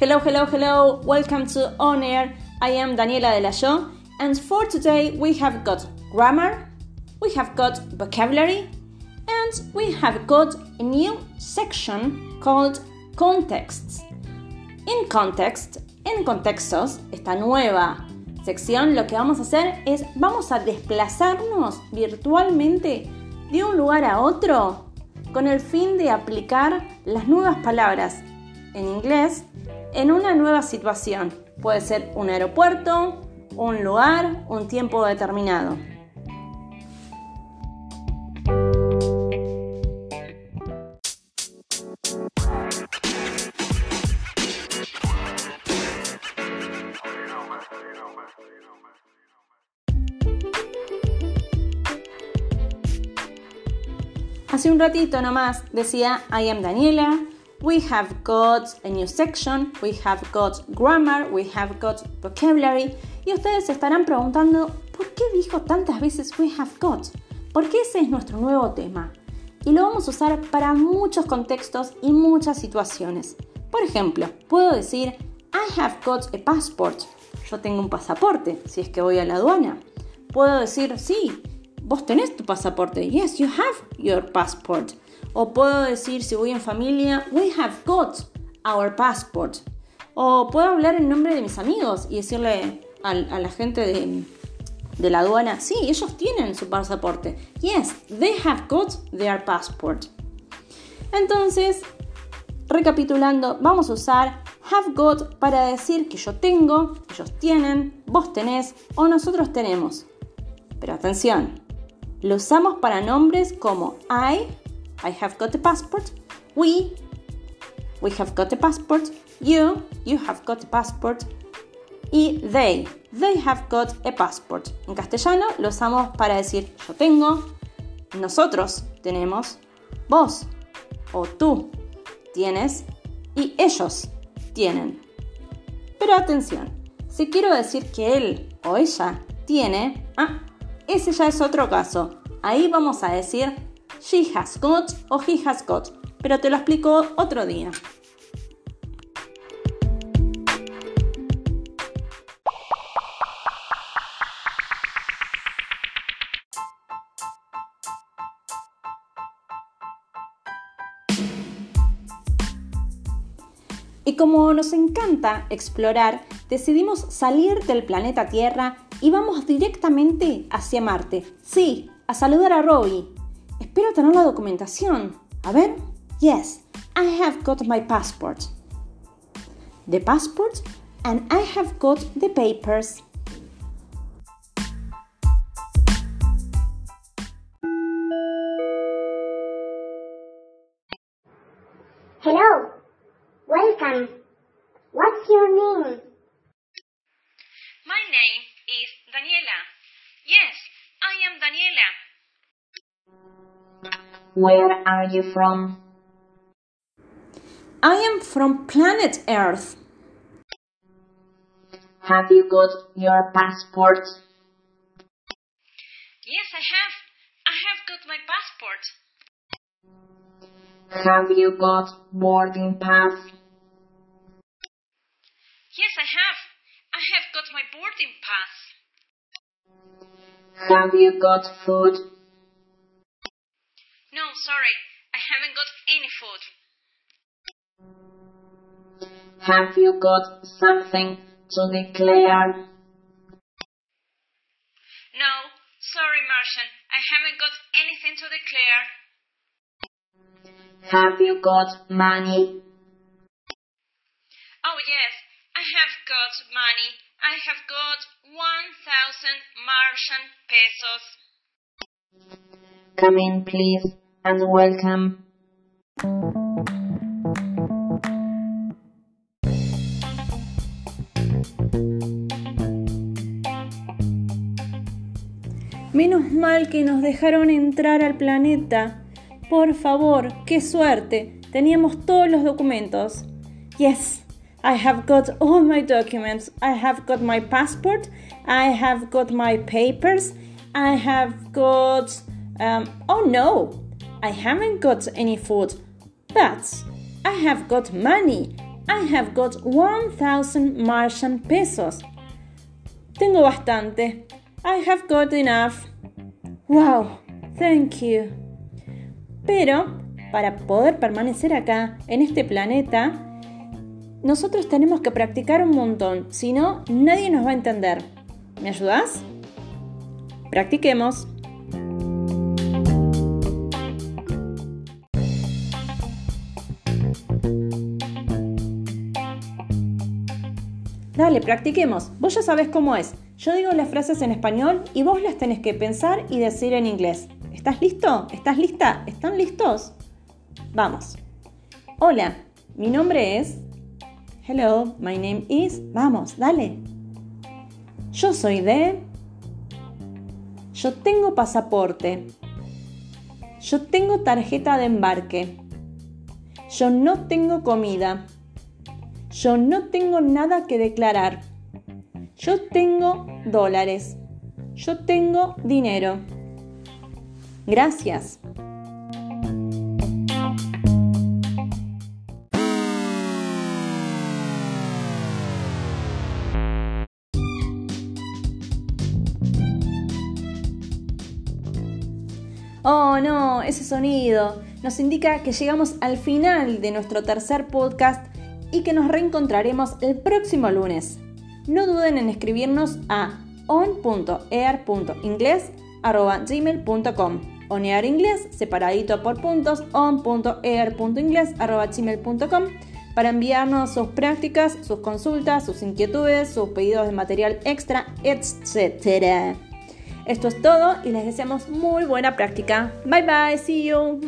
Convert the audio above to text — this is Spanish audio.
Hello, hello, hello. Welcome to On Air. I am Daniela de la Show, and for today we have got grammar, we have got vocabulary, and we have got a new section called contexts. In context, en contextos, esta nueva sección lo que vamos a hacer es vamos a desplazarnos virtualmente de un lugar a otro con el fin de aplicar las nuevas palabras en inglés en una nueva situación. Puede ser un aeropuerto, un lugar, un tiempo determinado. Hace un ratito nomás decía I am Daniela, we have got a new section, we have got grammar, we have got vocabulary. Y ustedes se estarán preguntando, ¿por qué dijo tantas veces we have got? Porque ese es nuestro nuevo tema. Y lo vamos a usar para muchos contextos y muchas situaciones. Por ejemplo, puedo decir, I have got a passport. Yo tengo un pasaporte, si es que voy a la aduana. Puedo decir, sí, vos tenés tu pasaporte. Yes, you have your passport. O puedo decir, si voy en familia, we have got our passport. O puedo hablar en nombre de mis amigos y decirle a, la gente de, de la aduana, sí, ellos tienen su pasaporte. Yes, they have got their passport. Entonces, recapitulando, vamos a usar have got para decir que yo tengo, ellos tienen, vos tenés o nosotros tenemos. Pero atención, lo usamos para nombres como I, I have got a passport. We, we have got a passport. You, you have got a passport. Y they, they have got a passport. En castellano lo usamos para decir yo tengo, nosotros tenemos, vos o tú tienes y ellos tienen. Pero atención, si quiero decir que él o ella tiene, ah, ese ya es otro caso. Ahí vamos a decir she has got o he has got, pero te lo explico otro día. Y como nos encanta explorar, decidimos salir del planeta Tierra y vamos directamente hacia Marte. Sí, a saludar a Robbie. Espero tener la documentación. A ver. Yes, I have got my passport. The passport and I have got the papers. Hello. Welcome. What's your name? My name is Daniela. Yes, I am Daniela. Where are you from? I am from planet Earth. Have you got your passport? Yes, I have. I have got my passport. Have you got boarding pass? Yes, I have. I have got my boarding pass. Have you got food? Sorry. I haven't got any food. Have you got something to declare? No, sorry, Martian. I haven't got anything to declare. Have you got money? Oh, yes, I have got money. I have got 1,000 Martian pesos. Come in, please, and welcome. Menos mal que nos dejaron entrar al planeta. Por favor, qué suerte. Teníamos todos los documentos. Yes, I have got all my documents. I have got my passport. I have got my papers. I have got. Um, oh no, I haven't got any food. But I have got money. I have got 1000 Martian pesos. Tengo bastante. I have got enough. Wow, thank you. Pero, para poder permanecer acá, en este planeta, nosotros tenemos que practicar un montón, si no, nadie nos va a entender. ¿Me ayudas? Practiquemos. Dale, practiquemos. Vos ya sabes cómo es. Yo digo las frases en español y vos las tenés que pensar y decir en inglés. ¿Estás listo? ¿Estás lista? ¿Están listos? Vamos. Hola, mi nombre es... Hello, my name is... Vamos, dale. Yo soy de... Yo tengo pasaporte. Yo tengo tarjeta de embarque. Yo no tengo comida. Yo no tengo nada que declarar. Yo tengo dólares. Yo tengo dinero. Gracias. Oh no, ese sonido nos indica que llegamos al final de nuestro tercer podcast y que nos reencontraremos el próximo lunes. No duden en escribirnos a on.ear.ingles.gmail.com Onear inglés separadito por puntos on.ear.ingles.gmail.com para enviarnos sus prácticas, sus consultas, sus inquietudes, sus pedidos de material extra, etc. Esto es todo y les deseamos muy buena práctica. Bye bye, see you.